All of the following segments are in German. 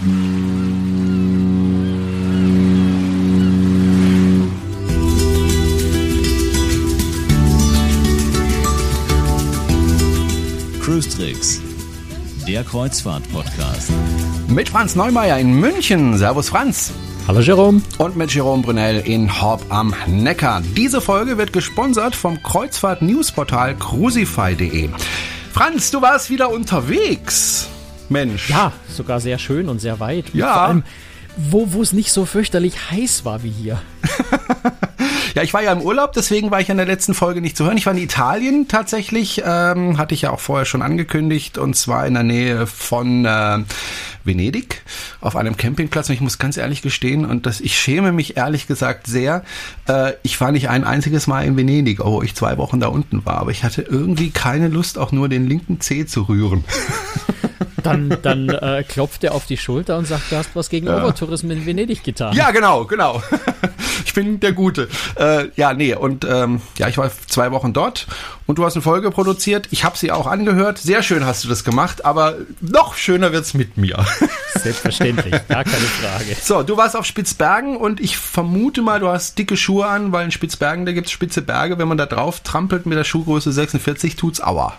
Cruise Tricks, der Kreuzfahrt-Podcast. Mit Franz Neumeier in München. Servus Franz. Hallo Jerome. Und mit Jerome Brunel in Horb am Neckar. Diese Folge wird gesponsert vom Kreuzfahrt-Newsportal crucify.de. Franz, du warst wieder unterwegs. Mensch. Ja, sogar sehr schön und sehr weit. Ja. vor allem, wo, wo es nicht so fürchterlich heiß war wie hier. Ja, ich war ja im Urlaub, deswegen war ich in der letzten Folge nicht zu hören. Ich war in Italien tatsächlich, ähm, hatte ich ja auch vorher schon angekündigt, und zwar in der Nähe von äh, Venedig auf einem Campingplatz. Und ich muss ganz ehrlich gestehen, und das, ich schäme mich ehrlich gesagt sehr. Äh, ich war nicht ein einziges Mal in Venedig, obwohl ich zwei Wochen da unten war, aber ich hatte irgendwie keine Lust, auch nur den linken Zeh zu rühren. Dann, dann äh, klopft er auf die Schulter und sagt, du hast was gegen Obertourismus in Venedig getan. Ja, genau, genau. Ich bin der Gute. Äh, ja, nee, und ähm, ja, ich war zwei Wochen dort und du hast eine Folge produziert. Ich habe sie auch angehört. Sehr schön hast du das gemacht, aber noch schöner wird's mit mir. Selbstverständlich, gar keine Frage. So, du warst auf Spitzbergen und ich vermute mal, du hast dicke Schuhe an, weil in Spitzbergen, da gibt's spitze Berge. Wenn man da drauf trampelt mit der Schuhgröße 46, tut's aua.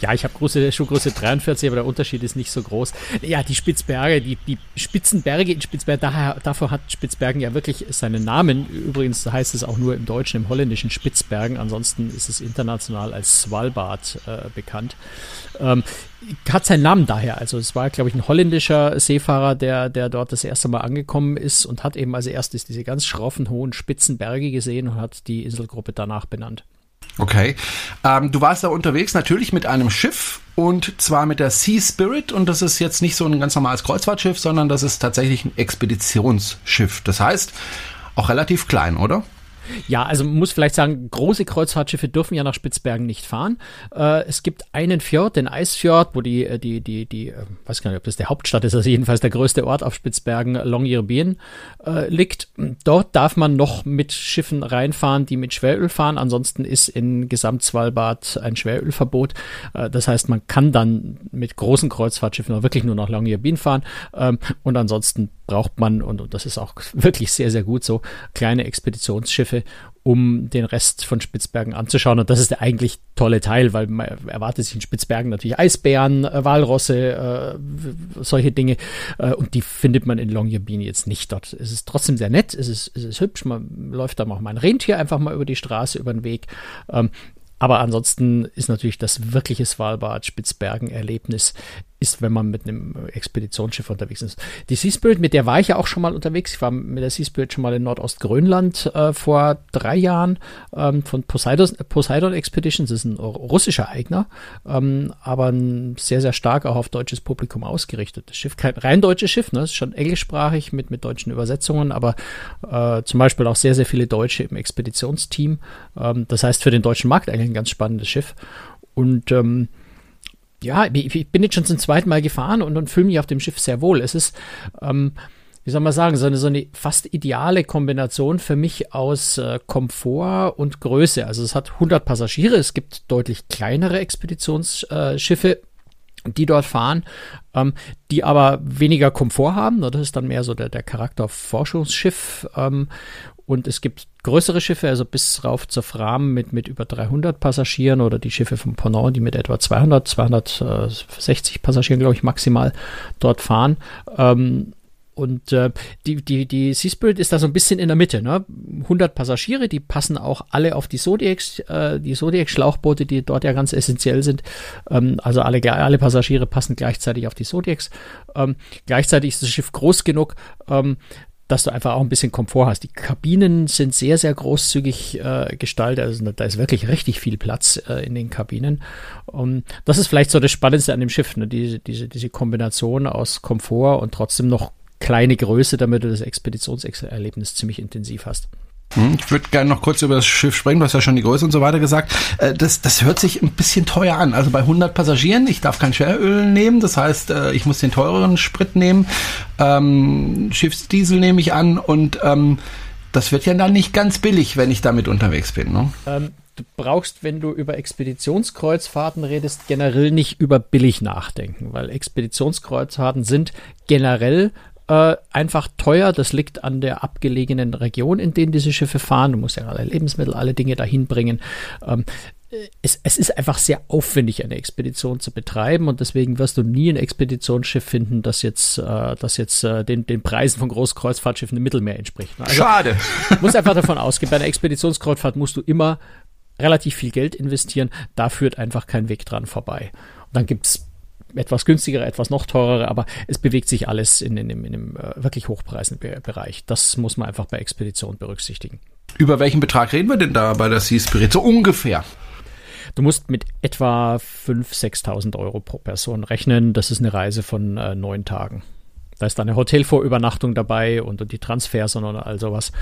Ja, ich habe große Schuhgröße 43, aber der Unterschied ist nicht so groß. Ja, die Spitzberge, die, die Spitzenberge in Spitzbergen, daher, davor hat Spitzbergen ja wirklich seinen Namen. Übrigens heißt es auch nur im Deutschen, im Holländischen Spitzbergen. Ansonsten ist es international als Svalbard äh, bekannt. Ähm, hat seinen Namen daher. Also es war, glaube ich, ein holländischer Seefahrer, der, der dort das erste Mal angekommen ist und hat eben als erstes diese ganz schroffen, hohen Spitzenberge gesehen und hat die Inselgruppe danach benannt. Okay. Ähm, du warst da unterwegs natürlich mit einem Schiff und zwar mit der Sea Spirit und das ist jetzt nicht so ein ganz normales Kreuzfahrtschiff, sondern das ist tatsächlich ein Expeditionsschiff. Das heißt, auch relativ klein, oder? Ja, also man muss vielleicht sagen, große Kreuzfahrtschiffe dürfen ja nach Spitzbergen nicht fahren. Äh, es gibt einen Fjord, den Eisfjord, wo die, äh, die, die, die, äh, weiß gar nicht, ob das der Hauptstadt ist, also jedenfalls der größte Ort auf Spitzbergen, Longyearbyen, äh, liegt. Dort darf man noch mit Schiffen reinfahren, die mit Schweröl fahren. Ansonsten ist in Gesamtsvalbard ein Schwerölverbot. Äh, das heißt, man kann dann mit großen Kreuzfahrtschiffen auch wirklich nur nach Longyearbyen fahren. Ähm, und ansonsten braucht man, und, das ist auch wirklich sehr, sehr gut so, kleine Expeditionsschiffe, um den Rest von Spitzbergen anzuschauen. Und das ist der eigentlich tolle Teil, weil man erwartet sich in Spitzbergen natürlich Eisbären, äh, Walrosse, äh, solche Dinge. Äh, und die findet man in Longyearbyen jetzt nicht dort. Es ist trotzdem sehr nett, es ist, es ist hübsch, man läuft da auch mal ein Rentier einfach mal über die Straße, über den Weg. Ähm, aber ansonsten ist natürlich das wirkliche Svalbard-Spitzbergen-Erlebnis ist, wenn man mit einem Expeditionsschiff unterwegs ist. Die Sea Spirit, mit der war ich ja auch schon mal unterwegs. Ich war mit der Sea Spirit schon mal in Nordostgrönland äh, vor drei Jahren ähm, von Poseidon, Poseidon Expeditions. Das ist ein russischer Eigner, ähm, aber ein sehr, sehr stark auch auf deutsches Publikum ausgerichtetes Schiff. Kein rein deutsches Schiff, ne? Ist schon englischsprachig mit, mit deutschen Übersetzungen, aber äh, zum Beispiel auch sehr, sehr viele Deutsche im Expeditionsteam. Ähm, das heißt für den deutschen Markt eigentlich ein ganz spannendes Schiff. Und ähm, ja, ich bin jetzt schon zum zweiten Mal gefahren und, und fühle mich auf dem Schiff sehr wohl. Es ist, ähm, wie soll man sagen, so eine, so eine fast ideale Kombination für mich aus äh, Komfort und Größe. Also es hat 100 Passagiere, es gibt deutlich kleinere Expeditionsschiffe, die dort fahren, ähm, die aber weniger Komfort haben. Das ist dann mehr so der, der Charakter Forschungsschiff. Ähm, und es gibt größere Schiffe, also bis rauf zur Fram mit, mit über 300 Passagieren oder die Schiffe vom Ponant, die mit etwa 200, 260 Passagieren, glaube ich, maximal dort fahren. Ähm, und äh, die, die, die Sea Spirit ist da so ein bisschen in der Mitte. Ne? 100 Passagiere, die passen auch alle auf die Zodiacs, äh, die Zodiac-Schlauchboote, die dort ja ganz essentiell sind. Ähm, also alle, alle Passagiere passen gleichzeitig auf die Zodiacs. Ähm, gleichzeitig ist das Schiff groß genug, ähm, dass du einfach auch ein bisschen Komfort hast. Die Kabinen sind sehr, sehr großzügig äh, gestaltet. Also da ist wirklich richtig viel Platz äh, in den Kabinen. Und das ist vielleicht so das Spannendste an dem Schiff, ne? diese, diese, diese Kombination aus Komfort und trotzdem noch kleine Größe, damit du das Expeditionserlebnis ziemlich intensiv hast. Hm, Ich würde gerne noch kurz über das Schiff sprechen, du hast ja schon die Größe und so weiter gesagt. Äh, Das, das hört sich ein bisschen teuer an. Also bei 100 Passagieren, ich darf kein Schweröl nehmen, das heißt, äh, ich muss den teureren Sprit nehmen, ähm, Schiffsdiesel nehme ich an und ähm, das wird ja dann nicht ganz billig, wenn ich damit unterwegs bin. Ne? Ähm, du brauchst, wenn du über Expeditionskreuzfahrten redest, generell nicht über billig nachdenken, weil Expeditionskreuzfahrten sind generell äh, einfach teuer. Das liegt an der abgelegenen Region, in denen diese Schiffe fahren. Du musst ja alle Lebensmittel, alle Dinge dahin bringen. Ähm, es, es, ist einfach sehr aufwendig, eine Expedition zu betreiben und deswegen wirst du nie ein Expeditionsschiff finden, das jetzt, äh, das jetzt äh, den, den Preisen von Großkreuzfahrtschiffen im Mittelmeer entspricht. Also, Schade. Du musst einfach davon ausgehen, bei einer Expeditionskreuzfahrt musst du immer relativ viel Geld investieren. Da führt einfach kein Weg dran vorbei. Und dann gibt's etwas günstigere, etwas noch teurere, aber es bewegt sich alles in, in, in, in einem äh, wirklich hochpreisigen Bereich. Das muss man einfach bei Expeditionen berücksichtigen. Über welchen Betrag reden wir denn da bei der Sea Spirit? So ungefähr. Du musst mit etwa 5.000, 6.000 Euro pro Person rechnen. Das ist eine Reise von äh, neun Tagen. Da ist dann eine Hotelvorübernachtung dabei und, und die Transfers und all sowas.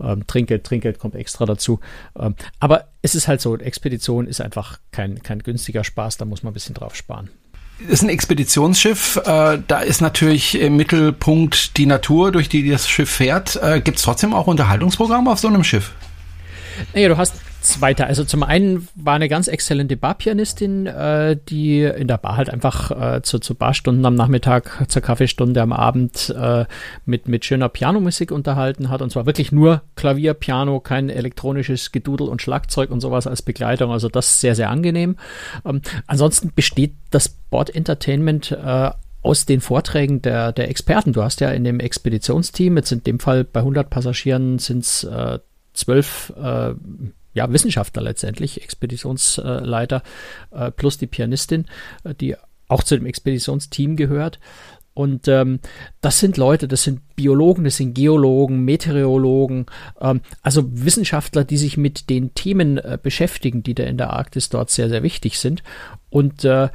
Ähm, Trinkgeld, Trinkgeld kommt extra dazu. Ähm, aber es ist halt so, Expedition ist einfach kein, kein günstiger Spaß, da muss man ein bisschen drauf sparen ist ein Expeditionsschiff. Äh, da ist natürlich im Mittelpunkt die Natur, durch die das Schiff fährt. Äh, Gibt es trotzdem auch Unterhaltungsprogramme auf so einem Schiff? Naja, du hast Zweiter. Also zum einen war eine ganz exzellente Barpianistin, äh, die in der Bar halt einfach äh, zu, zu Barstunden am Nachmittag, zur Kaffeestunde am Abend äh, mit, mit schöner Pianomusik unterhalten hat. Und zwar wirklich nur Klavier, Piano, kein elektronisches Gedudel und Schlagzeug und sowas als Begleitung. Also das sehr, sehr angenehm. Ähm, ansonsten besteht das Board Entertainment äh, aus den Vorträgen der, der Experten. Du hast ja in dem Expeditionsteam, jetzt in dem Fall bei 100 Passagieren sind es äh, zwölf äh, ja, Wissenschaftler letztendlich, Expeditionsleiter äh, plus die Pianistin, äh, die auch zu dem Expeditionsteam gehört. Und ähm, das sind Leute, das sind Biologen, das sind Geologen, Meteorologen, ähm, also Wissenschaftler, die sich mit den Themen äh, beschäftigen, die da in der Arktis dort sehr, sehr wichtig sind. Und äh,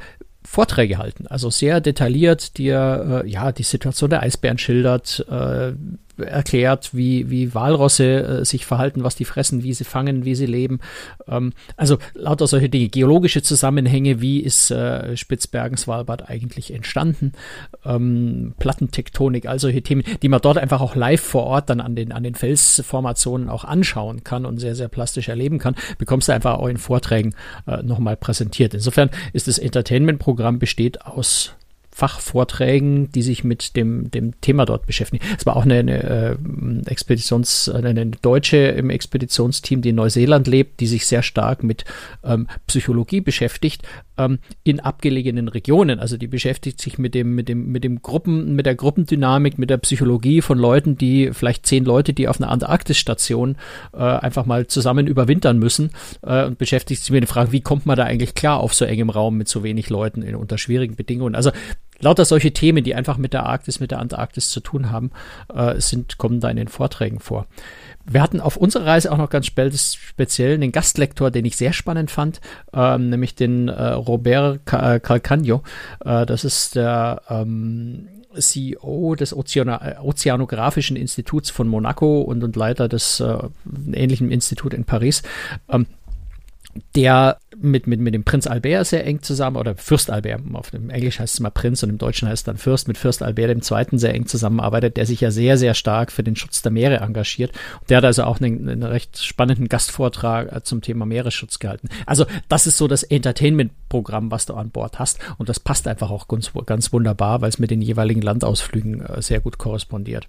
Vorträge halten, also sehr detailliert dir äh, ja die Situation der Eisbären schildert, äh, erklärt, wie, wie Walrosse äh, sich verhalten, was die fressen, wie sie fangen, wie sie leben. Ähm, also lauter solche Dinge, geologische Zusammenhänge, wie ist äh, Spitzbergen-Svalbard eigentlich entstanden, ähm, Plattentektonik, all solche Themen, die man dort einfach auch live vor Ort dann an den, an den Felsformationen auch anschauen kann und sehr, sehr plastisch erleben kann, bekommst du einfach auch in Vorträgen äh, nochmal präsentiert. Insofern ist das Entertainment-Programm besteht aus Fachvorträgen, die sich mit dem, dem Thema dort beschäftigen. Es war auch eine, eine äh, Expeditions, eine Deutsche im Expeditionsteam, die in Neuseeland lebt, die sich sehr stark mit ähm, Psychologie beschäftigt ähm, in abgelegenen Regionen. Also die beschäftigt sich mit dem, mit dem, mit dem Gruppen, mit der Gruppendynamik, mit der Psychologie von Leuten, die vielleicht zehn Leute, die auf einer Antarktisstation äh, einfach mal zusammen überwintern müssen äh, und beschäftigt sich mit der Frage, wie kommt man da eigentlich klar auf so engem Raum mit so wenig Leuten in unter schwierigen Bedingungen. Also lauter solche Themen, die einfach mit der Arktis, mit der Antarktis zu tun haben, äh, sind, kommen da in den Vorträgen vor. Wir hatten auf unserer Reise auch noch ganz speziell einen Gastlektor, den ich sehr spannend fand, ähm, nämlich den äh, Robert äh, Calcagno. Äh, das ist der ähm, CEO des Ozeana Ozeanografischen Instituts von Monaco und, und Leiter des äh, ähnlichen Instituts in Paris. Ähm, der mit, mit, mit dem Prinz Albert sehr eng zusammen, oder Fürst Albert, auf dem Englisch heißt es mal Prinz und im Deutschen heißt es dann Fürst, mit Fürst Albert II. sehr eng zusammenarbeitet, der sich ja sehr, sehr stark für den Schutz der Meere engagiert. Der hat also auch einen, einen recht spannenden Gastvortrag äh, zum Thema Meeresschutz gehalten. Also das ist so das Entertainment-Programm, was du an Bord hast. Und das passt einfach auch ganz, ganz wunderbar, weil es mit den jeweiligen Landausflügen äh, sehr gut korrespondiert.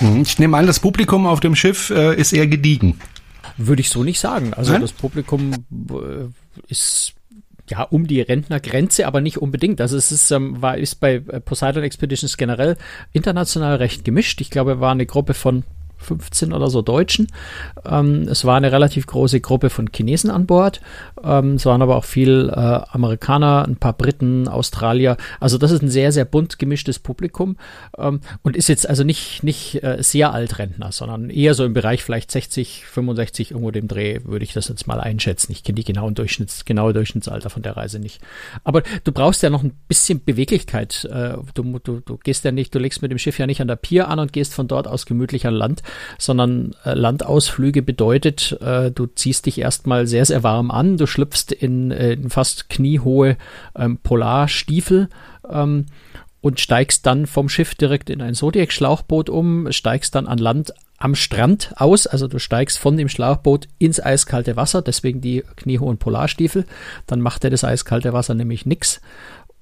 Mhm. Ich nehme an, das Publikum auf dem Schiff äh, ist eher gediegen. Würde ich so nicht sagen. Also Nein? das Publikum äh, ist ja um die Rentnergrenze, aber nicht unbedingt. Also es ist, ähm, war, ist bei Poseidon Expeditions generell international recht gemischt. Ich glaube, war eine Gruppe von 15 oder so Deutschen. Ähm, es war eine relativ große Gruppe von Chinesen an Bord. Ähm, es waren aber auch viel äh, Amerikaner, ein paar Briten, Australier. Also das ist ein sehr, sehr bunt gemischtes Publikum ähm, und ist jetzt also nicht, nicht äh, sehr Altrentner, sondern eher so im Bereich vielleicht 60, 65 irgendwo dem Dreh, würde ich das jetzt mal einschätzen. Ich kenne die genauen Durchschnitts, genaue Durchschnittsalter von der Reise nicht. Aber du brauchst ja noch ein bisschen Beweglichkeit. Äh, du, du, du gehst ja nicht, du legst mit dem Schiff ja nicht an der Pier an und gehst von dort aus gemütlich an Land, sondern äh, Landausflüge bedeutet, äh, du ziehst dich erstmal sehr, sehr warm an, du schlüpfst in, äh, in fast kniehohe ähm, Polarstiefel ähm, und steigst dann vom Schiff direkt in ein Zodiac-Schlauchboot um, steigst dann an Land am Strand aus, also du steigst von dem Schlauchboot ins eiskalte Wasser, deswegen die kniehohen Polarstiefel, dann macht er das eiskalte Wasser nämlich nix.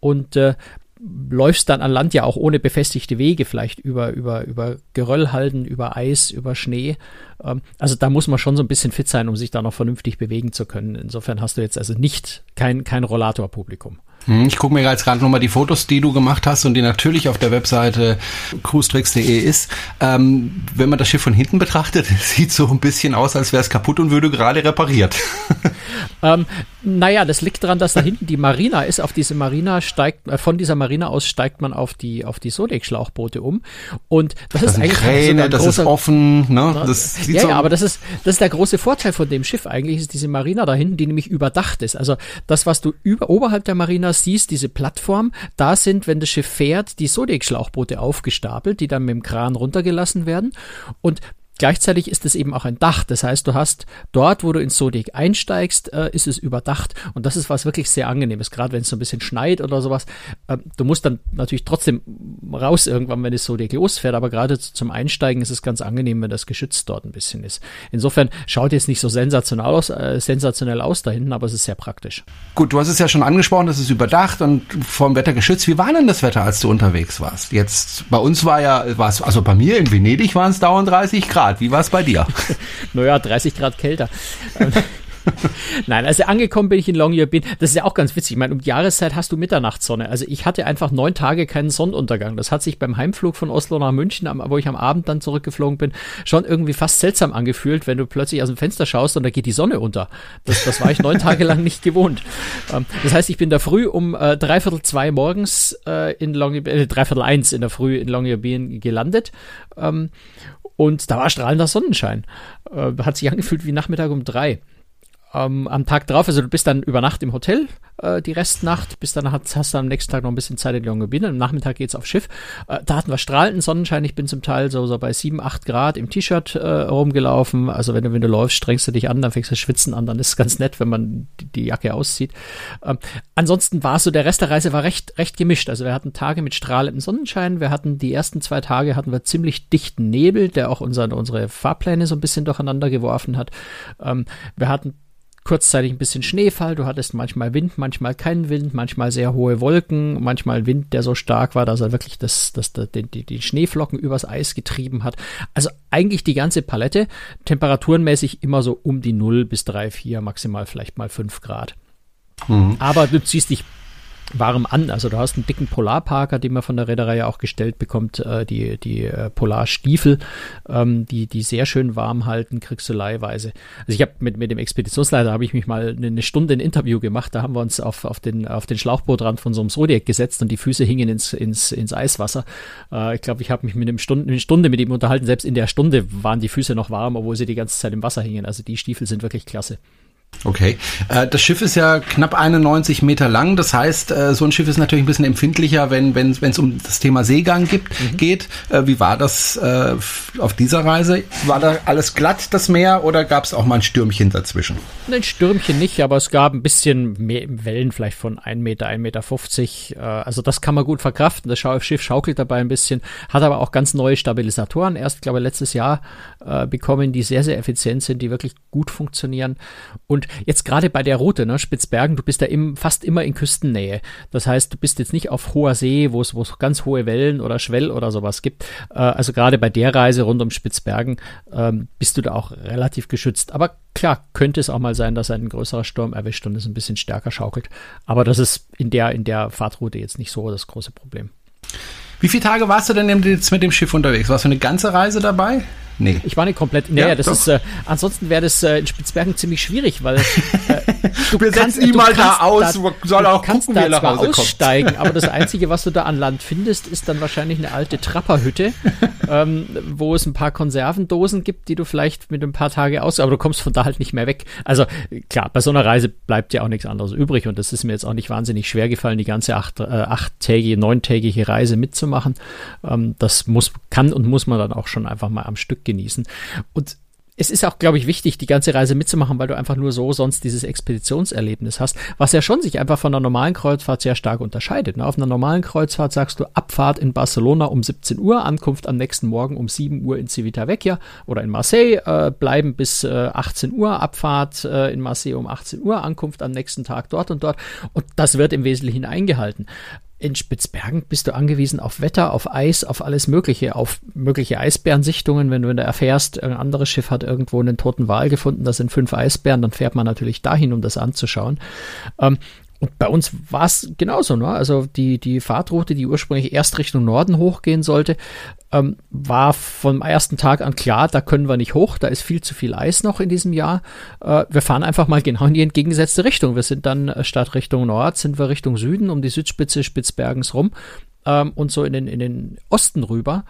Und äh, läufst dann an Land ja auch ohne befestigte Wege, vielleicht über, über, über Geröllhalden, über Eis, über Schnee. Ähm, also da muss man schon so ein bisschen fit sein, um sich da noch vernünftig bewegen zu können. Insofern hast du jetzt also nicht kein, kein Rollatorpublikum. Hm, ich gucke mir jetzt gerade nochmal die Fotos, die du gemacht hast und die natürlich auf der Webseite cruestricks.de ist. Ähm, wenn man das Schiff von hinten betrachtet, sieht so ein bisschen aus, als wäre es kaputt und würde gerade repariert. ähm, naja, das liegt daran, dass da hinten die Marina ist. Auf diese Marina steigt, äh, von dieser Marina aus steigt man auf die, auf die Sodek-Schlauchboote um. Und das, das ist eigentlich Kräne, so das großer, ist offen, ne? Das ja, so ja, aber das ist, das ist der große Vorteil von dem Schiff eigentlich, ist diese Marina da hinten, die nämlich überdacht ist. Also das, was du über, oberhalb der Marina siehst, diese Plattform, da sind, wenn das Schiff fährt, die Sodek-Schlauchboote aufgestapelt, die dann mit dem Kran runtergelassen werden. Und Gleichzeitig ist es eben auch ein Dach. Das heißt, du hast dort, wo du ins Sodek einsteigst, äh, ist es überdacht. Und das ist was wirklich sehr angenehmes, gerade wenn es so ein bisschen schneit oder sowas. Äh, du musst dann natürlich trotzdem raus irgendwann, wenn das Sodek losfährt. Aber gerade zum Einsteigen ist es ganz angenehm, wenn das geschützt dort ein bisschen ist. Insofern schaut jetzt nicht so sensationell aus, äh, sensationell aus da hinten, aber es ist sehr praktisch. Gut, du hast es ja schon angesprochen, das ist überdacht und vom Wetter geschützt. Wie war denn das Wetter, als du unterwegs warst? Jetzt, bei uns war ja, war also bei mir in Venedig waren es dauernd 30 Grad. Grad. Wie war es bei dir? naja, 30 Grad kälter. Nein, also angekommen bin ich in Longyearbyen. Das ist ja auch ganz witzig. Ich meine, um die Jahreszeit hast du Mitternachtssonne. Also ich hatte einfach neun Tage keinen Sonnenuntergang. Das hat sich beim Heimflug von Oslo nach München, wo ich am Abend dann zurückgeflogen bin, schon irgendwie fast seltsam angefühlt, wenn du plötzlich aus dem Fenster schaust und da geht die Sonne unter. Das, das war ich neun Tage lang nicht gewohnt. Ähm, das heißt, ich bin da früh um äh, dreiviertel zwei morgens äh, in Longyearbyen, äh, dreiviertel eins in der Früh in Longyearbyen gelandet. Ähm, und da war strahlender Sonnenschein. Äh, hat sich angefühlt wie Nachmittag um drei ähm, am Tag drauf, also du bist dann über Nacht im Hotel, äh, die Restnacht, bis dann hast, hast du am nächsten Tag noch ein bisschen Zeit in Longyearbyen, am Nachmittag geht's aufs Schiff. Äh, da hatten wir strahlenden Sonnenschein, ich bin zum Teil so, so bei sieben, acht Grad im T-Shirt äh, rumgelaufen, also wenn du, wenn du läufst, strengst du dich an, dann fängst du schwitzen an, dann ist es ganz nett, wenn man die, die Jacke auszieht. Ähm, ansonsten war so, der Rest der Reise war recht, recht gemischt, also wir hatten Tage mit strahlendem Sonnenschein, wir hatten die ersten zwei Tage hatten wir ziemlich dichten Nebel, der auch unser, unsere Fahrpläne so ein bisschen durcheinander geworfen hat. Ähm, wir hatten kurzzeitig ein bisschen Schneefall, du hattest manchmal Wind, manchmal keinen Wind, manchmal sehr hohe Wolken, manchmal Wind, der so stark war, dass er wirklich das, das, das, die, die Schneeflocken übers Eis getrieben hat. Also eigentlich die ganze Palette, temperaturenmäßig immer so um die 0 bis 3, 4, maximal vielleicht mal 5 Grad. Mhm. Aber du ziehst dich warm an. Also du hast einen dicken Polarparker, den man von der Reederei auch gestellt bekommt, äh, die, die äh, Polarstiefel, ähm, die, die sehr schön warm halten, kriegst du leihweise. Also ich habe mit, mit dem Expeditionsleiter habe ich mich mal eine Stunde ein Interview gemacht, da haben wir uns auf, auf, den, auf den Schlauchbootrand von so einem Zodiac gesetzt und die Füße hingen ins, ins, ins Eiswasser. Äh, ich glaube, ich habe mich mit einem Stunde, eine Stunde mit ihm unterhalten, selbst in der Stunde waren die Füße noch warm, obwohl sie die ganze Zeit im Wasser hingen. Also die Stiefel sind wirklich klasse. Okay. Äh, das Schiff ist ja knapp 91 Meter lang. Das heißt, äh, so ein Schiff ist natürlich ein bisschen empfindlicher, wenn wenn es um das Thema Seegang gibt, mhm. geht. Äh, wie war das auf dieser Reise? War da alles glatt, das Meer, oder gab es auch mal ein Stürmchen dazwischen? Ein Stürmchen nicht, aber es gab ein bisschen mehr Wellen, vielleicht von 1 Meter, 1,50 Meter. 50. Also das kann man gut verkraften. Das Schiff schaukelt dabei ein bisschen, hat aber auch ganz neue Stabilisatoren. Erst, glaube ich, letztes Jahr bekommen, die sehr, sehr effizient sind, die wirklich gut funktionieren. Und und jetzt gerade bei der Route, ne, Spitzbergen, du bist da im, fast immer in Küstennähe. Das heißt, du bist jetzt nicht auf hoher See, wo es, wo es ganz hohe Wellen oder Schwell oder sowas gibt. Äh, also gerade bei der Reise rund um Spitzbergen ähm, bist du da auch relativ geschützt. Aber klar, könnte es auch mal sein, dass ein größerer Sturm erwischt und es ein bisschen stärker schaukelt. Aber das ist in der, in der Fahrtroute jetzt nicht so das große Problem. Wie viele Tage warst du denn jetzt mit dem Schiff unterwegs? Warst du eine ganze Reise dabei? Nee. Ich war nicht komplett. Naja, ja, das doch. ist. Äh, ansonsten wäre das äh, in Spitzbergen ziemlich schwierig, weil äh, du Wir kannst ihn mal da aus, da, soll auch gucken, da zwar aussteigen, aber das einzige, was du da an Land findest, ist dann wahrscheinlich eine alte Trapperhütte, ähm, wo es ein paar Konservendosen gibt, die du vielleicht mit ein paar Tage aus, aber du kommst von da halt nicht mehr weg. Also klar, bei so einer Reise bleibt ja auch nichts anderes übrig und das ist mir jetzt auch nicht wahnsinnig schwer gefallen, die ganze acht, äh, achttägige, neuntägige Reise mitzumachen. Ähm, das muss, kann und muss man dann auch schon einfach mal am Stück genießen. Und es ist auch, glaube ich, wichtig, die ganze Reise mitzumachen, weil du einfach nur so sonst dieses Expeditionserlebnis hast, was ja schon sich einfach von einer normalen Kreuzfahrt sehr stark unterscheidet. Ne? Auf einer normalen Kreuzfahrt sagst du Abfahrt in Barcelona um 17 Uhr, Ankunft am nächsten Morgen um 7 Uhr in Civitavecchia oder in Marseille, äh, bleiben bis äh, 18 Uhr, Abfahrt äh, in Marseille um 18 Uhr, Ankunft am nächsten Tag dort und dort. Und das wird im Wesentlichen eingehalten in Spitzbergen bist du angewiesen auf Wetter, auf Eis, auf alles Mögliche, auf mögliche Eisbärensichtungen. Wenn du da erfährst, ein anderes Schiff hat irgendwo einen toten Wal gefunden, da sind fünf Eisbären, dann fährt man natürlich dahin, um das anzuschauen. Ähm, und bei uns war es genauso, ne? Also die, die Fahrtroute, die ursprünglich erst Richtung Norden hochgehen sollte, ähm, war vom ersten Tag an klar, da können wir nicht hoch, da ist viel zu viel Eis noch in diesem Jahr. Äh, wir fahren einfach mal genau in die entgegengesetzte Richtung. Wir sind dann äh, statt Richtung Nord, sind wir Richtung Süden, um die Südspitze Spitzbergens rum ähm, und so in den, in den Osten rüber.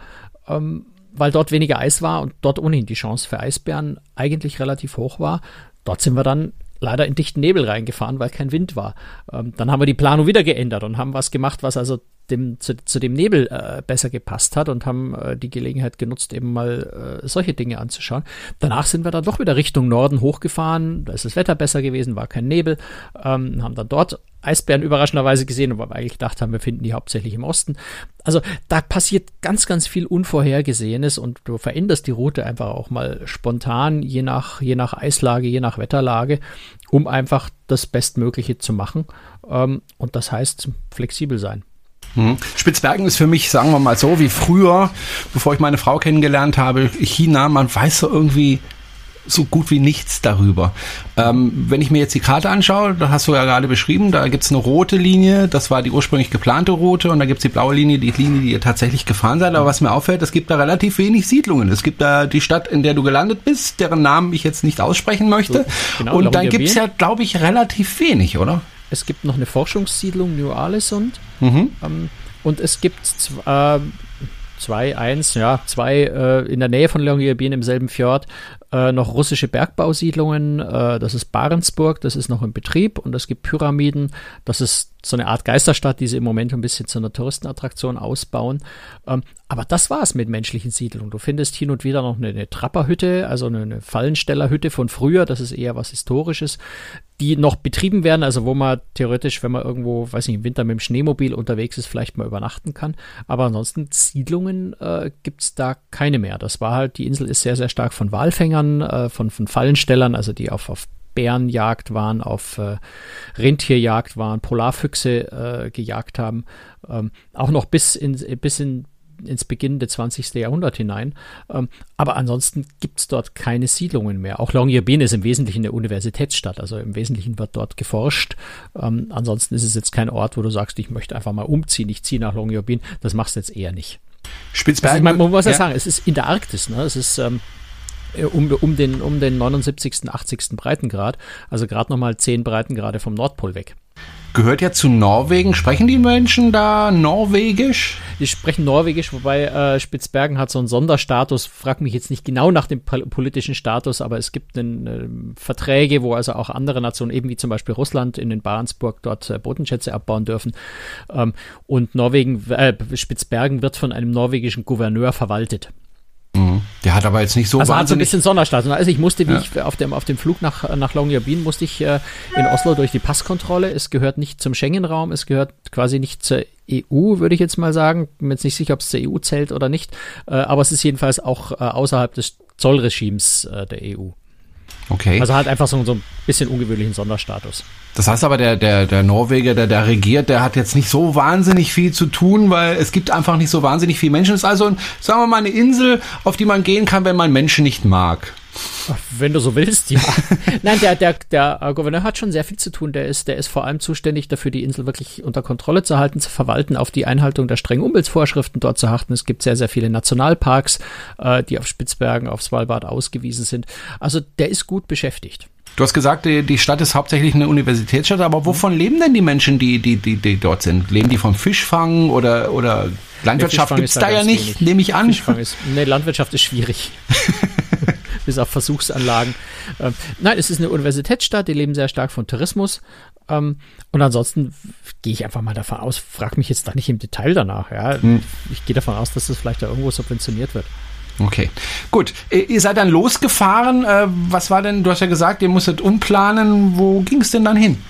Ähm, weil dort weniger Eis war und dort ohnehin die Chance für Eisbären eigentlich relativ hoch war. Dort sind wir dann leider in dichten Nebel reingefahren, weil kein Wind war. Ähm, dann haben wir die Planung wieder geändert und haben was gemacht, was also dem, zu, zu dem Nebel äh, besser gepasst hat und haben äh, die Gelegenheit genutzt, eben mal äh, solche Dinge anzuschauen. Danach sind wir dann doch wieder Richtung Norden hochgefahren. Da ist das Wetter besser gewesen, war kein Nebel. Ähm, haben dann dort Eisbären überraschenderweise gesehen, wir eigentlich gedacht haben, wir finden die hauptsächlich im Osten. Also da passiert ganz, ganz viel Unvorhergesehenes und du veränderst die Route einfach auch mal spontan, je nach, je nach Eislage, je nach Wetterlage, um einfach das Bestmögliche zu machen. Ähm, und das heißt flexibel sein. Hm. Spitzbergen ist für mich, sagen wir mal so, wie früher, bevor ich meine Frau kennengelernt habe, China, man weiß so irgendwie so gut wie nichts darüber. Ähm, wenn ich mir jetzt die Karte anschaue, da hast du ja gerade beschrieben, da gibt's eine rote Linie, das war die ursprünglich geplante Route und da gibt's die blaue Linie, die Linie, die ihr tatsächlich gefahren seid. Aber was mir auffällt, es gibt da relativ wenig Siedlungen. Es gibt da die Stadt, in der du gelandet bist, deren Namen ich jetzt nicht aussprechen möchte. Genau, und dann gibt's ja, glaube ich, relativ wenig, oder? Es gibt noch eine Forschungssiedlung, New Alesund. Mhm. Ähm, und es gibt äh, zwei, eins, ja, zwei äh, in der Nähe von Longyearbyen im selben Fjord äh, noch russische Bergbausiedlungen. Äh, das ist Barentsburg, das ist noch in Betrieb und es gibt Pyramiden. Das ist so eine Art Geisterstadt, die sie im Moment ein bisschen zu einer Touristenattraktion ausbauen. Ähm, aber das war's mit menschlichen Siedlungen. Du findest hin und wieder noch eine, eine Trapperhütte, also eine, eine Fallenstellerhütte von früher. Das ist eher was Historisches die noch betrieben werden, also wo man theoretisch, wenn man irgendwo, weiß nicht, im Winter mit dem Schneemobil unterwegs ist, vielleicht mal übernachten kann. Aber ansonsten Siedlungen äh, gibt's da keine mehr. Das war halt, die Insel ist sehr, sehr stark von Walfängern, äh, von, von Fallenstellern, also die auf, auf Bärenjagd waren, auf äh, Rentierjagd waren, Polarfüchse äh, gejagt haben. Ähm, auch noch bis in, bis in ins beginnende 20. Jahrhundert hinein. Ähm, aber ansonsten gibt es dort keine Siedlungen mehr. Auch Longyearbyen ist im Wesentlichen eine Universitätsstadt, also im Wesentlichen wird dort geforscht. Ähm, ansonsten ist es jetzt kein Ort, wo du sagst, ich möchte einfach mal umziehen, ich ziehe nach Longyearbyen. Das machst du jetzt eher nicht. Spitzbergen. Also, man muss ja, sagen, es ist in der Arktis, ne? Es ist ähm, um, um, den, um den 79., 80. Breitengrad, also gerade nochmal 10 Breitengrade vom Nordpol weg gehört ja zu Norwegen. Sprechen die Menschen da Norwegisch? Die sprechen Norwegisch, wobei äh, Spitzbergen hat so einen Sonderstatus. Frag mich jetzt nicht genau nach dem politischen Status, aber es gibt einen, äh, Verträge, wo also auch andere Nationen, eben wie zum Beispiel Russland in den Barentsburg, dort äh, Bodenschätze abbauen dürfen. Ähm, und Norwegen, äh, Spitzbergen wird von einem norwegischen Gouverneur verwaltet. Mhm. Der hat aber jetzt nicht so also hat so ein bisschen Sonderstatus. Also ich musste, wie ja. ich auf dem, auf dem Flug nach, nach Longyearbyen musste ich äh, in Oslo durch die Passkontrolle. Es gehört nicht zum Schengen-Raum, es gehört quasi nicht zur EU, würde ich jetzt mal sagen. Bin jetzt nicht sicher, ob es zur EU zählt oder nicht. Äh, aber es ist jedenfalls auch äh, außerhalb des Zollregimes äh, der EU. Okay. Also hat einfach so, so ein bisschen ungewöhnlichen Sonderstatus. Das heißt aber, der, der, der Norweger, der da regiert, der hat jetzt nicht so wahnsinnig viel zu tun, weil es gibt einfach nicht so wahnsinnig viele Menschen. Es ist also, sagen wir mal, eine Insel, auf die man gehen kann, wenn man Menschen nicht mag. Wenn du so willst, ja. Nein, der, der, der äh, Gouverneur hat schon sehr viel zu tun. Der ist, der ist vor allem zuständig dafür, die Insel wirklich unter Kontrolle zu halten, zu verwalten, auf die Einhaltung der strengen Umweltvorschriften dort zu achten. Es gibt sehr, sehr viele Nationalparks, äh, die auf Spitzbergen, auf Svalbard ausgewiesen sind. Also der ist gut beschäftigt. Du hast gesagt, die, die Stadt ist hauptsächlich eine Universitätsstadt, aber wovon leben denn die Menschen, die, die, die, die dort sind? Leben die vom Fischfang oder, oder Landwirtschaft gibt es da, da ja nicht, wenig. nehme ich an. Fischfang ist, nee, Landwirtschaft ist schwierig. bis auf Versuchsanlagen. Ähm, nein, es ist eine Universitätsstadt, die leben sehr stark von Tourismus. Ähm, und ansonsten gehe ich einfach mal davon aus, frag mich jetzt da nicht im Detail danach. Ja. Hm. Ich gehe davon aus, dass das vielleicht da irgendwo subventioniert wird. Okay, gut. Ihr seid dann losgefahren. Äh, was war denn, du hast ja gesagt, ihr musstet umplanen. Wo ging es denn dann hin?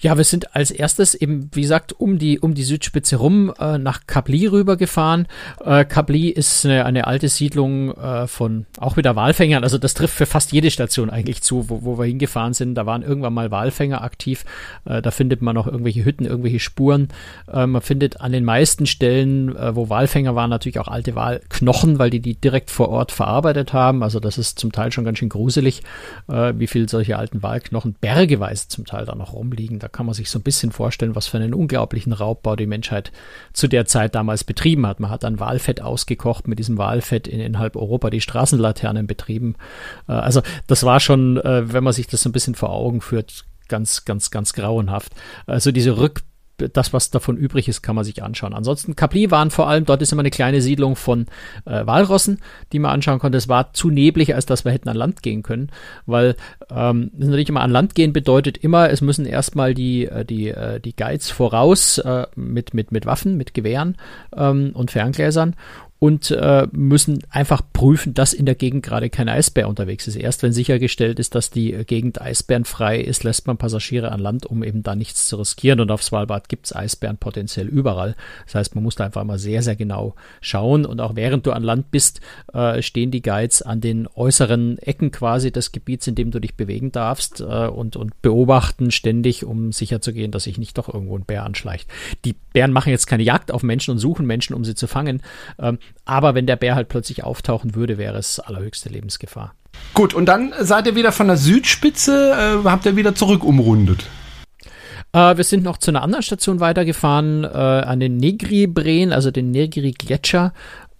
Ja, wir sind als erstes eben, wie gesagt, um die, um die Südspitze rum äh, nach Kabli rübergefahren. Äh, Kabli ist eine, eine alte Siedlung äh, von auch wieder Walfängern. Also das trifft für fast jede Station eigentlich zu, wo, wo wir hingefahren sind. Da waren irgendwann mal Walfänger aktiv. Äh, da findet man noch irgendwelche Hütten, irgendwelche Spuren. Äh, man findet an den meisten Stellen, äh, wo Walfänger waren, natürlich auch alte Walknochen, weil die die direkt vor Ort verarbeitet haben. Also das ist zum Teil schon ganz schön gruselig, äh, wie viel solche alten Walknochen bergeweise zum Teil da noch rumliegen. Da kann man sich so ein bisschen vorstellen, was für einen unglaublichen Raubbau die Menschheit zu der Zeit damals betrieben hat. Man hat dann Walfett ausgekocht, mit diesem Walfett in, in halb Europa die Straßenlaternen betrieben. Äh, also das war schon, äh, wenn man sich das so ein bisschen vor Augen führt, ganz, ganz, ganz grauenhaft. Also diese Rück das, was davon übrig ist, kann man sich anschauen. Ansonsten, Capri waren vor allem, dort ist immer eine kleine Siedlung von äh, Walrossen, die man anschauen konnte. Es war zu neblig, als dass wir hätten an Land gehen können, weil ähm, natürlich immer an Land gehen bedeutet immer, es müssen erstmal die, äh, die, äh, die Guides voraus äh, mit, mit, mit Waffen, mit Gewehren ähm, und Ferngläsern und äh, müssen einfach prüfen, dass in der Gegend gerade kein Eisbär unterwegs ist. Erst wenn sichergestellt ist, dass die Gegend eisbärenfrei ist, lässt man Passagiere an Land, um eben da nichts zu riskieren. Und auf Svalbard gibt's Eisbären potenziell überall. Das heißt, man muss da einfach mal sehr, sehr genau schauen. Und auch während du an Land bist, äh, stehen die Guides an den äußeren Ecken quasi des Gebiets, in dem du dich bewegen darfst äh, und, und beobachten ständig, um sicherzugehen, dass sich nicht doch irgendwo ein Bär anschleicht. Die Bären machen jetzt keine Jagd auf Menschen und suchen Menschen, um sie zu fangen. Ähm, aber wenn der Bär halt plötzlich auftauchen würde, wäre es allerhöchste Lebensgefahr. Gut, und dann seid ihr wieder von der Südspitze, äh, habt ihr wieder zurück umrundet. Äh, wir sind noch zu einer anderen Station weitergefahren, äh, an den Negri-Breen, also den Negri-Gletscher.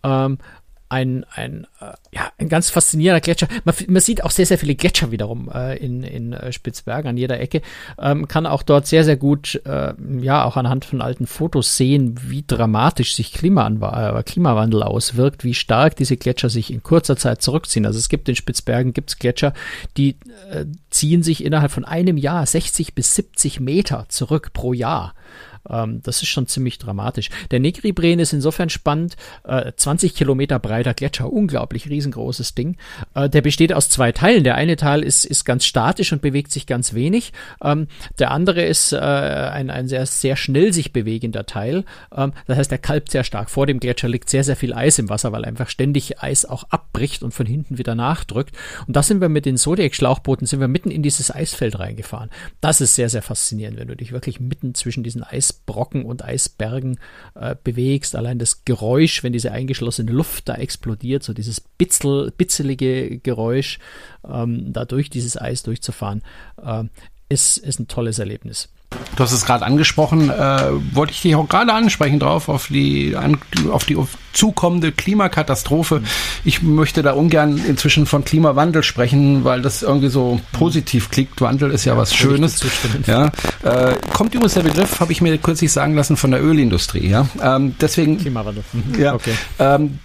Ähm, ein, ein, äh, ja, ein ganz faszinierender Gletscher. Man, man sieht auch sehr, sehr viele Gletscher wiederum äh, in, in äh, Spitzbergen an jeder Ecke. Ähm, kann auch dort sehr, sehr gut, äh, ja, auch anhand von alten Fotos sehen, wie dramatisch sich Klimaanwa äh, Klimawandel auswirkt, wie stark diese Gletscher sich in kurzer Zeit zurückziehen. Also es gibt in Spitzbergen gibt's Gletscher, die äh, ziehen sich innerhalb von einem Jahr 60 bis 70 Meter zurück pro Jahr. Ähm, das ist schon ziemlich dramatisch. Der Negri-Bren ist insofern spannend. Äh, 20 Kilometer breiter Gletscher, unglaublich riesengroßes Ding. Äh, der besteht aus zwei Teilen. Der eine Teil ist, ist ganz statisch und bewegt sich ganz wenig. Ähm, der andere ist äh, ein, ein sehr, sehr schnell sich bewegender Teil. Ähm, das heißt, der kalbt sehr stark. Vor dem Gletscher liegt sehr, sehr viel Eis im Wasser, weil einfach ständig Eis auch abbricht und von hinten wieder nachdrückt. Und da sind wir mit den Zodiac-Schlauchbooten, sind wir mitten in dieses Eisfeld reingefahren. Das ist sehr, sehr faszinierend, wenn du dich wirklich mitten zwischen diesen Eis Eisbrocken und Eisbergen äh, bewegst. Allein das Geräusch, wenn diese eingeschlossene Luft da explodiert, so dieses bitzel, bitzelige Geräusch, ähm, da durch dieses Eis durchzufahren, äh, ist, ist ein tolles Erlebnis. Du hast es gerade angesprochen, äh, wollte ich dich auch gerade ansprechen drauf, auf die, auf die zukommende Klimakatastrophe. Ich möchte da ungern inzwischen von Klimawandel sprechen, weil das irgendwie so positiv klingt. Wandel ist ja, ja was Schönes. Ja, äh, kommt übrigens der Begriff, habe ich mir kürzlich sagen lassen, von der Ölindustrie. Ja, ähm, deswegen. Klimawandel. Mhm. Ja, okay. Ähm,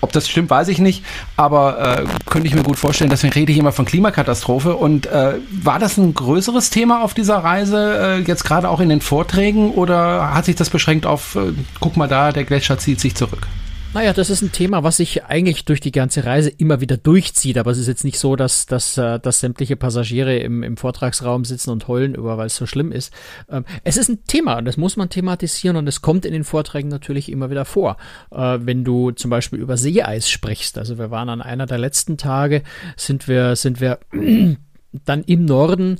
ob das stimmt, weiß ich nicht, aber äh, könnte ich mir gut vorstellen. Deswegen rede ich immer von Klimakatastrophe. Und äh, war das ein größeres Thema auf dieser Reise? Äh, jetzt gerade auch in den Vorträgen oder hat sich das beschränkt auf, äh, guck mal da, der Gletscher zieht sich zurück? Naja, das ist ein Thema, was sich eigentlich durch die ganze Reise immer wieder durchzieht, aber es ist jetzt nicht so, dass, dass, äh, dass sämtliche Passagiere im, im Vortragsraum sitzen und heulen über, weil es so schlimm ist. Ähm, es ist ein Thema und das muss man thematisieren und es kommt in den Vorträgen natürlich immer wieder vor. Äh, wenn du zum Beispiel über Seeeis sprichst, also wir waren an einer der letzten Tage, sind wir, sind wir dann im Norden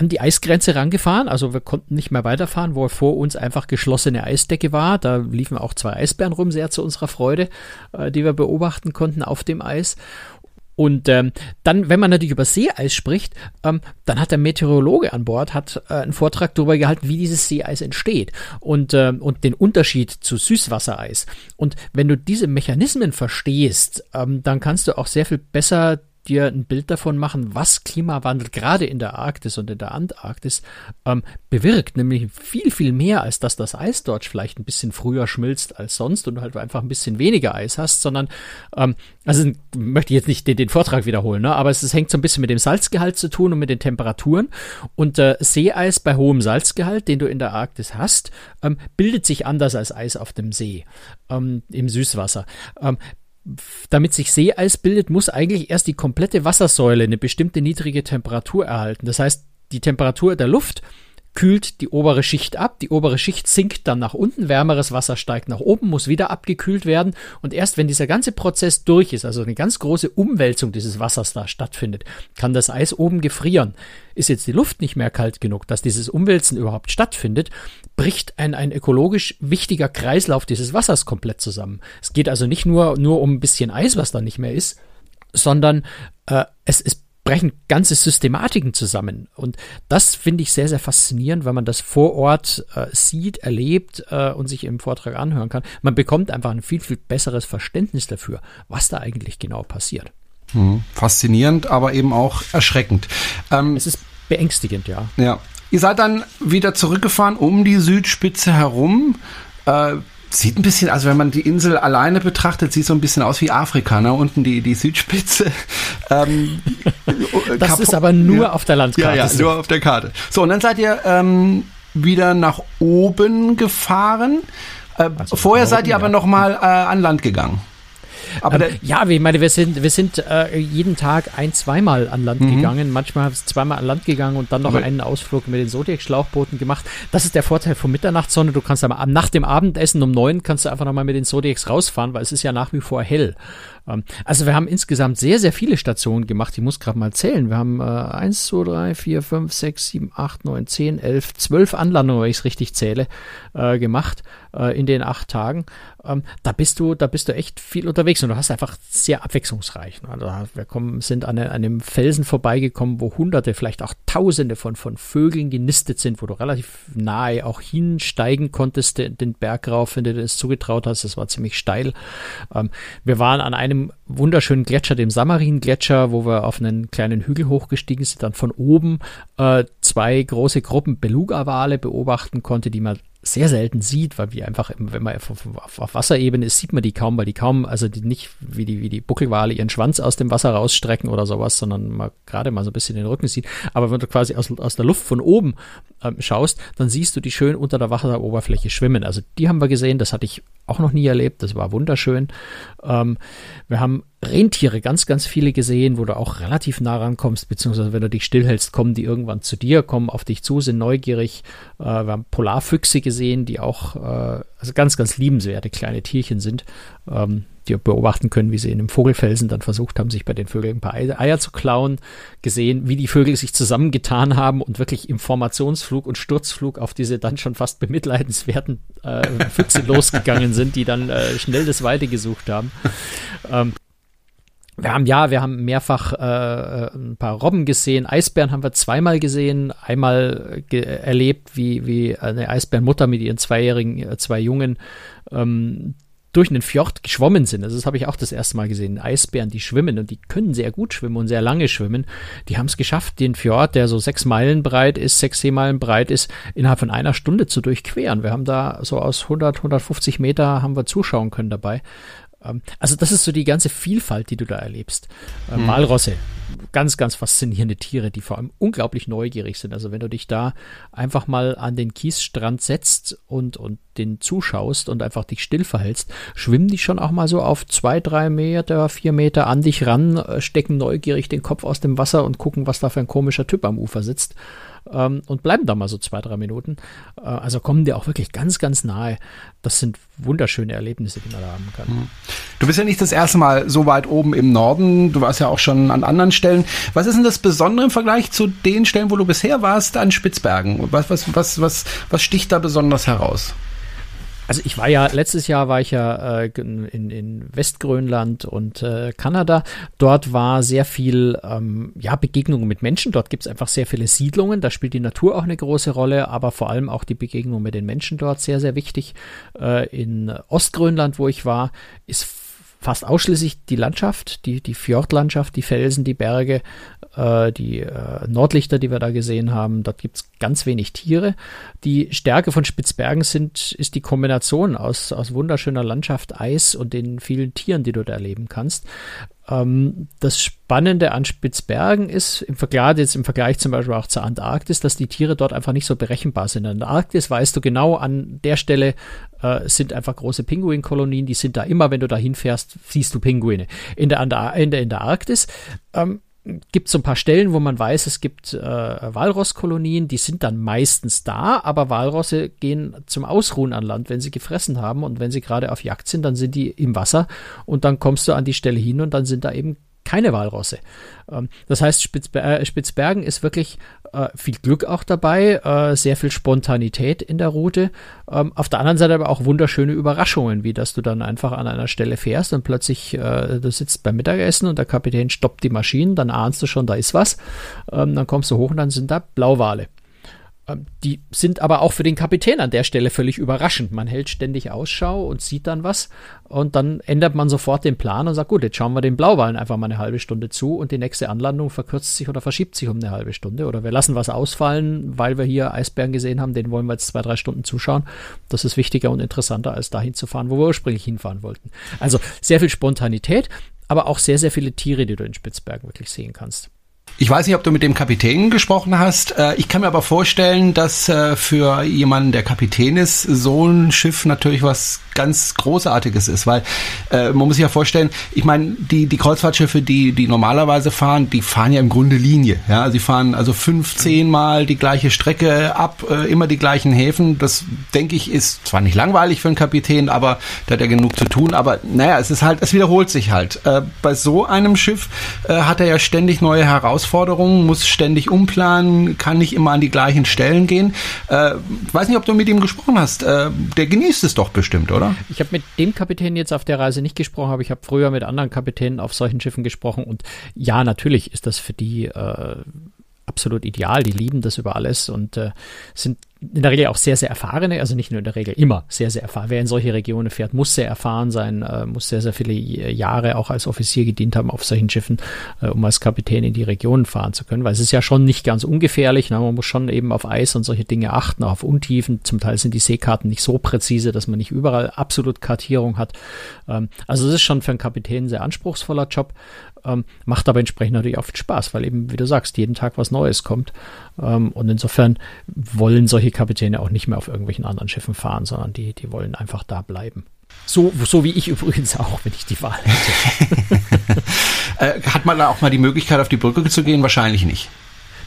an die Eisgrenze rangefahren. Also wir konnten nicht mehr weiterfahren, wo vor uns einfach geschlossene Eisdecke war. Da liefen auch zwei Eisbären rum, sehr zu unserer Freude, äh, die wir beobachten konnten auf dem Eis. Und ähm, dann, wenn man natürlich über Seeeis spricht, ähm, dann hat der Meteorologe an Bord hat äh, einen Vortrag darüber gehalten, wie dieses Seeeis entsteht und ähm, und den Unterschied zu Süßwassereis. Und wenn du diese Mechanismen verstehst, ähm, dann kannst du auch sehr viel besser dir ein Bild davon machen, was Klimawandel gerade in der Arktis und in der Antarktis ähm, bewirkt, nämlich viel, viel mehr, als dass das Eis dort vielleicht ein bisschen früher schmilzt als sonst und halt einfach ein bisschen weniger Eis hast, sondern, ähm, also möchte ich jetzt nicht den, den Vortrag wiederholen, ne, aber es, es, hängt so ein bisschen mit dem Salzgehalt zu tun und mit den Temperaturen und äh, Seeeis bei hohem Salzgehalt, den du in der Arktis hast, ähm, bildet sich anders als Eis auf dem See, ähm, im Süßwasser. Damit sich Seeeis bildet, muss eigentlich erst die komplette Wassersäule eine bestimmte niedrige Temperatur erhalten. Das heißt, die Temperatur der Luft kühlt die obere Schicht ab, die obere Schicht sinkt dann nach unten, wärmeres Wasser steigt nach oben, muss wieder abgekühlt werden und erst wenn dieser ganze Prozess durch ist, also eine ganz große Umwälzung dieses Wassers da stattfindet, kann das Eis oben gefrieren. Ist jetzt die Luft nicht mehr kalt genug, dass dieses Umwälzen überhaupt stattfindet, bricht ein, ein ökologisch wichtiger Kreislauf dieses Wassers komplett zusammen. Es geht also nicht nur, nur um ein bisschen Eis, was da nicht mehr ist, sondern äh, es ist brechen ganze Systematiken zusammen. Und das finde ich sehr, sehr faszinierend, weil man das vor Ort äh, sieht, erlebt äh, und sich im Vortrag anhören kann. Man bekommt einfach ein viel, viel besseres Verständnis dafür, was da eigentlich genau passiert. Hm, faszinierend, aber eben auch erschreckend. Ähm, es ist beängstigend, ja. Ja. Ihr seid dann wieder zurückgefahren um die Südspitze herum. Äh, Sieht ein bisschen, also wenn man die Insel alleine betrachtet, sieht so ein bisschen aus wie Afrika, ne? Unten die, die Südspitze. Ähm, das ist aber nur ja. auf der Landkarte. Ja, ja, nur auf der Karte. So, und dann seid ihr ähm, wieder nach oben gefahren. Äh, also vorher seid ihr ja. aber noch mal äh, an Land gegangen. Aber ähm, ja, ich meine, wir sind, wir sind äh, jeden Tag ein-, zweimal an Land mhm. gegangen. Manchmal habe ich zweimal an Land gegangen und dann noch aber einen Ausflug mit den Zodiac-Schlauchbooten gemacht. Das ist der Vorteil von Mitternachtssonne. Du kannst aber nach dem Abendessen um neun kannst du einfach nochmal mit den Zodiacs rausfahren, weil es ist ja nach wie vor hell. Ähm, also wir haben insgesamt sehr, sehr viele Stationen gemacht. Ich muss gerade mal zählen. Wir haben äh, 1, 2, 3, 4, 5, 6, 7, 8, 9, 10, 11, 12 Anlandungen, wenn ich es richtig zähle, äh, gemacht äh, in den acht Tagen. Ähm, da bist du, da bist du echt viel unterwegs und du hast einfach sehr abwechslungsreich. Also wir kommen, sind an, einem Felsen vorbeigekommen, wo hunderte, vielleicht auch tausende von, von Vögeln genistet sind, wo du relativ nahe auch hinsteigen konntest, den, den Berg rauf, wenn du das zugetraut hast. Das war ziemlich steil. Ähm, wir waren an einem wunderschönen Gletscher, dem Samarin-Gletscher, wo wir auf einen kleinen Hügel hochgestiegen sind, dann von oben äh, zwei große Gruppen Beluga-Wale beobachten konnte, die man sehr selten sieht, weil wir einfach, wenn man auf, auf, auf, Wasserebene ist, sieht man die kaum, weil die kaum, also die nicht wie die, wie die Buckelwale ihren Schwanz aus dem Wasser rausstrecken oder sowas, sondern man gerade mal so ein bisschen den Rücken sieht. Aber wenn du quasi aus, aus der Luft von oben ähm, schaust, dann siehst du die schön unter der Wasseroberfläche schwimmen. Also die haben wir gesehen, das hatte ich auch noch nie erlebt, das war wunderschön. Ähm, wir haben Rentiere, ganz, ganz viele gesehen, wo du auch relativ nah rankommst, beziehungsweise wenn du dich stillhältst, kommen die irgendwann zu dir, kommen auf dich zu, sind neugierig. Äh, wir haben Polarfüchse gesehen, die auch äh, also ganz, ganz liebenswerte kleine Tierchen sind, ähm, die beobachten können, wie sie in einem Vogelfelsen dann versucht haben, sich bei den Vögeln ein paar Eier zu klauen, gesehen, wie die Vögel sich zusammengetan haben und wirklich im Formationsflug und Sturzflug auf diese dann schon fast bemitleidenswerten äh, Füchse losgegangen sind, die dann äh, schnell das Weite gesucht haben. Ähm, wir haben ja, wir haben mehrfach äh, äh, ein paar Robben gesehen. Eisbären haben wir zweimal gesehen. Einmal ge erlebt, wie, wie eine Eisbärenmutter mit ihren zweijährigen, äh, zwei Jungen ähm, durch einen Fjord geschwommen sind. Also das habe ich auch das erste Mal gesehen. Eisbären, die schwimmen und die können sehr gut schwimmen und sehr lange schwimmen. Die haben es geschafft, den Fjord, der so sechs Meilen breit ist, sechs Seemeilen breit ist, innerhalb von einer Stunde zu durchqueren. Wir haben da so aus 100, 150 Meter haben wir zuschauen können dabei. Ähm, also das ist so die ganze Vielfalt, die du da erlebst. Äh, hm. Walrosse, ganz, ganz faszinierende Tiere, die vor allem unglaublich neugierig sind. Also wenn du dich da einfach mal an den Kiesstrand setzt und, und den zuschaust und einfach dich still verhältst, schwimmen die schon auch mal so auf zwei, drei Meter, vier Meter an dich ran, äh, stecken neugierig den Kopf aus dem Wasser und gucken, was da für ein komischer Typ am Ufer sitzt ähm, und bleiben da mal so zwei, drei Minuten. Äh, also kommen dir auch wirklich ganz, ganz nahe. Das sind wunderschöne Erlebnisse, die man da haben kann. Mhm. Du bist ja nicht das erste Mal so weit oben im Norden. Du warst ja auch schon an anderen Stellen. Was ist denn das Besondere im Vergleich zu den Stellen, wo du bisher warst, an Spitzbergen? Was, was, was, was, was sticht da besonders heraus? Also ich war ja, letztes Jahr war ich ja äh, in, in Westgrönland und äh, Kanada. Dort war sehr viel ähm, ja, Begegnungen mit Menschen. Dort gibt es einfach sehr viele Siedlungen. Da spielt die Natur auch eine große Rolle, aber vor allem auch die Begegnung mit den Menschen dort sehr, sehr wichtig. Äh, in Ostgrönland, wo ich war, ist fast ausschließlich die Landschaft, die, die Fjordlandschaft, die Felsen, die Berge äh, die äh, Nordlichter, die wir da gesehen haben. Dort gibt es ganz wenig Tiere. Die Stärke von Spitzbergen sind, ist die Kombination aus, aus wunderschöner Landschaft, Eis und den vielen Tieren, die du da erleben kannst. Ähm, das Spannende an Spitzbergen ist im Vergleich, jetzt im Vergleich zum Beispiel auch zur Antarktis, dass die Tiere dort einfach nicht so berechenbar sind. In der Antarktis weißt du genau, an der Stelle äh, sind einfach große Pinguinkolonien, die sind da immer, wenn du da hinfährst, siehst du Pinguine. In der, in der, in der Arktis ähm, gibt es so ein paar Stellen, wo man weiß, es gibt äh, Walrosskolonien, die sind dann meistens da, aber Walrosse gehen zum Ausruhen an Land, wenn sie gefressen haben und wenn sie gerade auf Jagd sind, dann sind die im Wasser und dann kommst du an die Stelle hin und dann sind da eben keine Walrosse. Ähm, das heißt, äh, Spitzbergen ist wirklich äh, viel Glück auch dabei, äh, sehr viel Spontanität in der Route. Ähm, auf der anderen Seite aber auch wunderschöne Überraschungen, wie dass du dann einfach an einer Stelle fährst und plötzlich du sitzt beim Mittagessen und der Kapitän stoppt die Maschinen, dann ahnst du schon, da ist was. Ähm, dann kommst du hoch und dann sind da Blauwale. Ähm, die sind aber auch für den Kapitän an der Stelle völlig überraschend. Man hält ständig Ausschau und sieht dann was und dann ändert man sofort den Plan und sagt, gut, jetzt schauen wir den Blauwalen einfach mal eine halbe Stunde zu und die nächste Anlandung verkürzt sich oder verschiebt sich um eine halbe Stunde oder wir lassen was ausfallen, weil wir hier Eisbären gesehen haben, den wollen wir jetzt zwei, drei Stunden zuschauen. Das ist wichtiger und interessanter, als dahin zu fahren, wo wir ursprünglich hinfahren wollten. Also sehr viel Spontanität, aber auch sehr, sehr viele Tiere, die du in Spitzbergen wirklich sehen kannst. Ich weiß nicht, ob du mit dem Kapitän gesprochen hast. Äh, ich kann mir aber vorstellen, dass äh, für jemanden, der Kapitän ist, so ein Schiff natürlich was ganz Großartiges ist, weil äh, man muss sich ja vorstellen, ich meine, die, die Kreuzfahrtschiffe, die, die normalerweise fahren, die fahren ja im Grunde Linie. Ja, sie fahren also fünf, zehn Mal die gleiche Strecke ab, immer die gleichen Häfen. Das, denke ich, ist zwar nicht langweilig für einen Kapitän, aber der hat ja genug zu tun. Aber naja, es ist halt, es wiederholt sich halt. bei so einem Schiff hat er ja ständig neue Herausforderungen Herausforderungen, muss ständig umplanen, kann nicht immer an die gleichen Stellen gehen. Äh, weiß nicht, ob du mit ihm gesprochen hast. Äh, der genießt es doch bestimmt, oder? Ich habe mit dem Kapitän jetzt auf der Reise nicht gesprochen, aber ich habe früher mit anderen Kapitänen auf solchen Schiffen gesprochen und ja, natürlich ist das für die äh, absolut ideal. Die lieben das über alles und äh, sind in der Regel auch sehr, sehr erfahrene, also nicht nur in der Regel immer sehr, sehr erfahren. Wer in solche Regionen fährt, muss sehr erfahren sein, äh, muss sehr, sehr viele Jahre auch als Offizier gedient haben auf solchen Schiffen, äh, um als Kapitän in die Regionen fahren zu können, weil es ist ja schon nicht ganz ungefährlich. Ne? Man muss schon eben auf Eis und solche Dinge achten, auch auf Untiefen. Zum Teil sind die Seekarten nicht so präzise, dass man nicht überall absolut Kartierung hat. Ähm, also es ist schon für einen Kapitän ein sehr anspruchsvoller Job. Ähm, macht aber entsprechend natürlich auch viel Spaß, weil eben, wie du sagst, jeden Tag was Neues kommt. Ähm, und insofern wollen solche Kapitäne auch nicht mehr auf irgendwelchen anderen Schiffen fahren, sondern die, die wollen einfach da bleiben. So, so wie ich übrigens auch, wenn ich die Wahl hätte. äh, hat man da auch mal die Möglichkeit, auf die Brücke zu gehen? Wahrscheinlich nicht.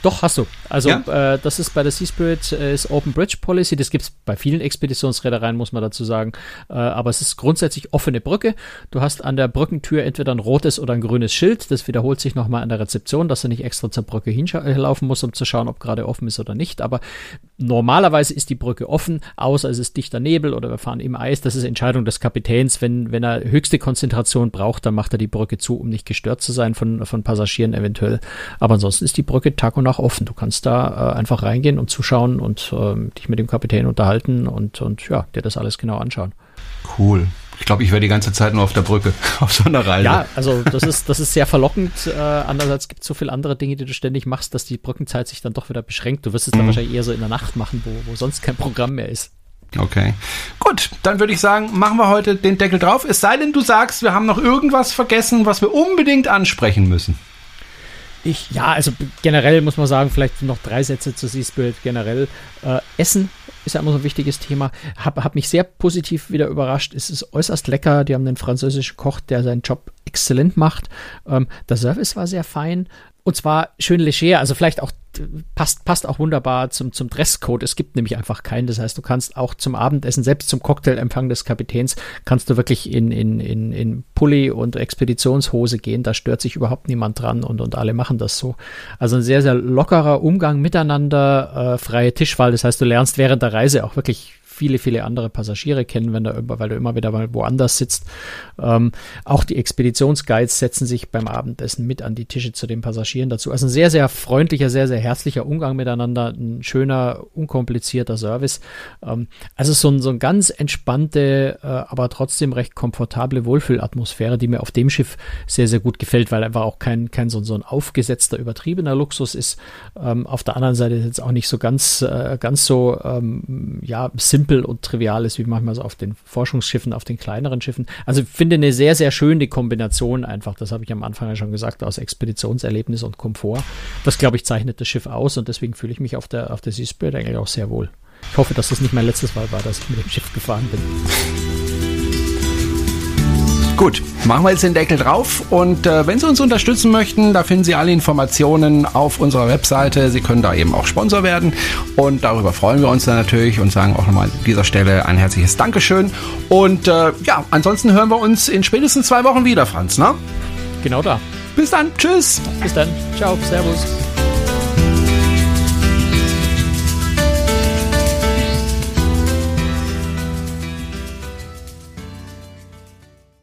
Doch, hast du. Also ja? äh, das ist bei der Seaspirit äh, ist Open Bridge Policy. Das gibt es bei vielen Expeditionsreedereien, muss man dazu sagen. Äh, aber es ist grundsätzlich offene Brücke. Du hast an der Brückentür entweder ein rotes oder ein grünes Schild. Das wiederholt sich nochmal an der Rezeption, dass du nicht extra zur Brücke hinlaufen musst, um zu schauen, ob gerade offen ist oder nicht. Aber normalerweise ist die Brücke offen, außer es ist dichter Nebel oder wir fahren im Eis. Das ist Entscheidung des Kapitäns. Wenn, wenn er höchste Konzentration braucht, dann macht er die Brücke zu, um nicht gestört zu sein von, von Passagieren eventuell. Aber ansonsten ist die Brücke Tag und Nacht auch offen. Du kannst da äh, einfach reingehen und zuschauen und äh, dich mit dem Kapitän unterhalten und, und ja, dir das alles genau anschauen. Cool. Ich glaube, ich wäre die ganze Zeit nur auf der Brücke, auf so einer Reise. Ja, also das ist, das ist sehr verlockend. Äh, andererseits gibt es so viele andere Dinge, die du ständig machst, dass die Brückenzeit sich dann doch wieder beschränkt. Du wirst es mhm. dann wahrscheinlich eher so in der Nacht machen, wo, wo sonst kein Programm mehr ist. Okay. Gut, dann würde ich sagen, machen wir heute den Deckel drauf. Es sei denn, du sagst, wir haben noch irgendwas vergessen, was wir unbedingt ansprechen müssen. Ich, ja, also generell muss man sagen, vielleicht noch drei Sätze zu Seaspirit generell. Äh, Essen ist ja immer so ein wichtiges Thema. Hab, hab mich sehr positiv wieder überrascht. Es ist äußerst lecker. Die haben einen französischen Koch, der seinen Job exzellent macht. Ähm, der Service war sehr fein. Und zwar schön leger, also vielleicht auch passt, passt auch wunderbar zum, zum Dresscode. Es gibt nämlich einfach keinen. Das heißt, du kannst auch zum Abendessen, selbst zum Cocktailempfang des Kapitäns, kannst du wirklich in, in, in, in Pulli und Expeditionshose gehen. Da stört sich überhaupt niemand dran und, und alle machen das so. Also ein sehr, sehr lockerer Umgang miteinander, äh, freie Tischwahl. Das heißt, du lernst während der Reise auch wirklich viele, viele andere Passagiere kennen, wenn du, weil du immer wieder mal woanders sitzt. Ähm, auch die Expeditionsguides setzen sich beim Abendessen mit an die Tische zu den Passagieren dazu. Also ein sehr, sehr freundlicher, sehr, sehr herzlicher Umgang miteinander, ein schöner, unkomplizierter Service. Ähm, also so ein, so ein ganz entspannte, äh, aber trotzdem recht komfortable Wohlfühlatmosphäre, die mir auf dem Schiff sehr, sehr gut gefällt, weil einfach auch kein, kein so, so ein aufgesetzter, übertriebener Luxus ist. Ähm, auf der anderen Seite ist jetzt auch nicht so ganz, äh, ganz so ähm, ja, simpel und trivial ist, wie manchmal so auf den Forschungsschiffen, auf den kleineren Schiffen. Also ich finde eine sehr, sehr schöne Kombination einfach, das habe ich am Anfang ja schon gesagt, aus Expeditionserlebnis und Komfort. Das, glaube ich, zeichnet das Schiff aus und deswegen fühle ich mich auf der, auf der Seaspirit eigentlich auch sehr wohl. Ich hoffe, dass das nicht mein letztes Mal war, dass ich mit dem Schiff gefahren bin. Gut, machen wir jetzt den Deckel drauf und äh, wenn Sie uns unterstützen möchten, da finden Sie alle Informationen auf unserer Webseite. Sie können da eben auch Sponsor werden und darüber freuen wir uns dann natürlich und sagen auch nochmal an dieser Stelle ein herzliches Dankeschön. Und äh, ja, ansonsten hören wir uns in spätestens zwei Wochen wieder, Franz, ne? Genau da. Bis dann, tschüss. Bis dann, ciao, servus.